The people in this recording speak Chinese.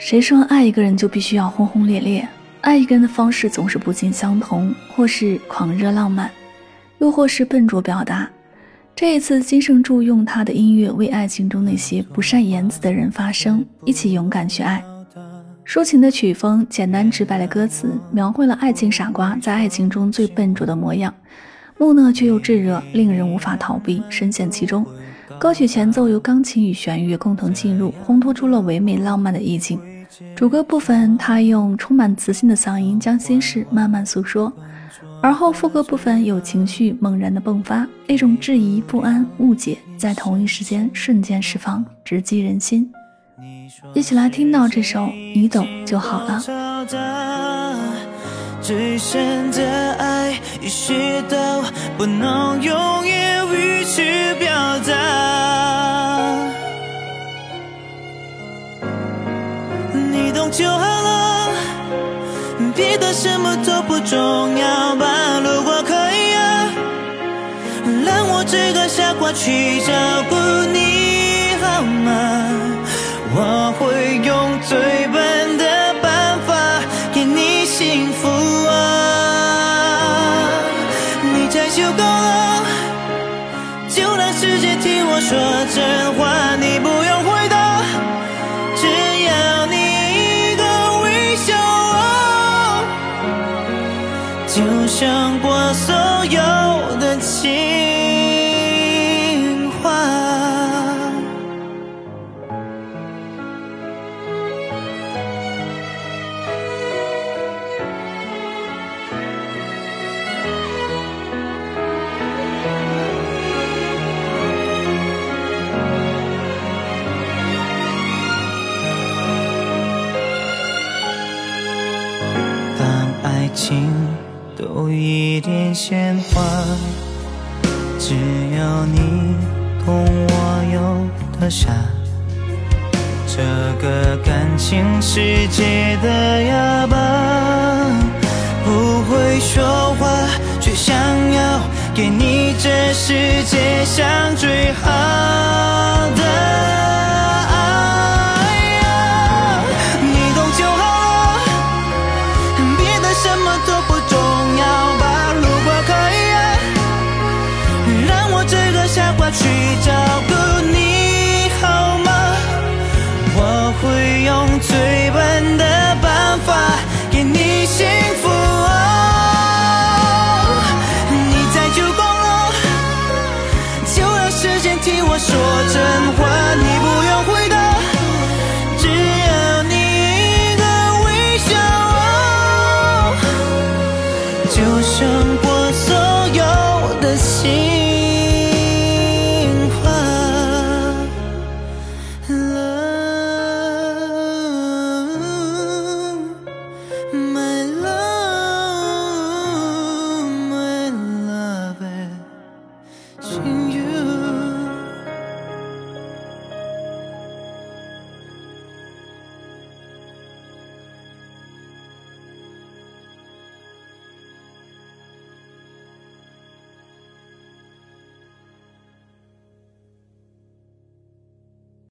谁说爱一个人就必须要轰轰烈烈？爱一个人的方式总是不尽相同，或是狂热浪漫，又或是笨拙表达。这一次，金圣柱用他的音乐为爱情中那些不善言辞的人发声，一起勇敢去爱。抒情的曲风，简单直白的歌词，描绘了爱情傻瓜在爱情中最笨拙的模样。木讷却又炙热，令人无法逃避，深陷其中。歌曲前奏由钢琴与弦乐共同进入，烘托出了唯美浪漫的意境。主歌部分，他用充满磁性的嗓音将心事慢慢诉说，而后副歌部分有情绪猛然的迸发，那种质疑、不安、误解在同一时间瞬间释放，直击人心。一起来听到这首《你懂就好了》。就好了，别的什么都不重要吧。如果可以啊，让我这个傻瓜去照顾你好吗？我会用最笨的办法给你幸福啊。你再就够了，就让世界听我。说真话，你不用想过所有的情话当爱情多一点鲜花，只要你懂我有多傻。这个感情世界的哑巴，不会说话，却想要给你这世界上最好去照顾你好吗？我会用最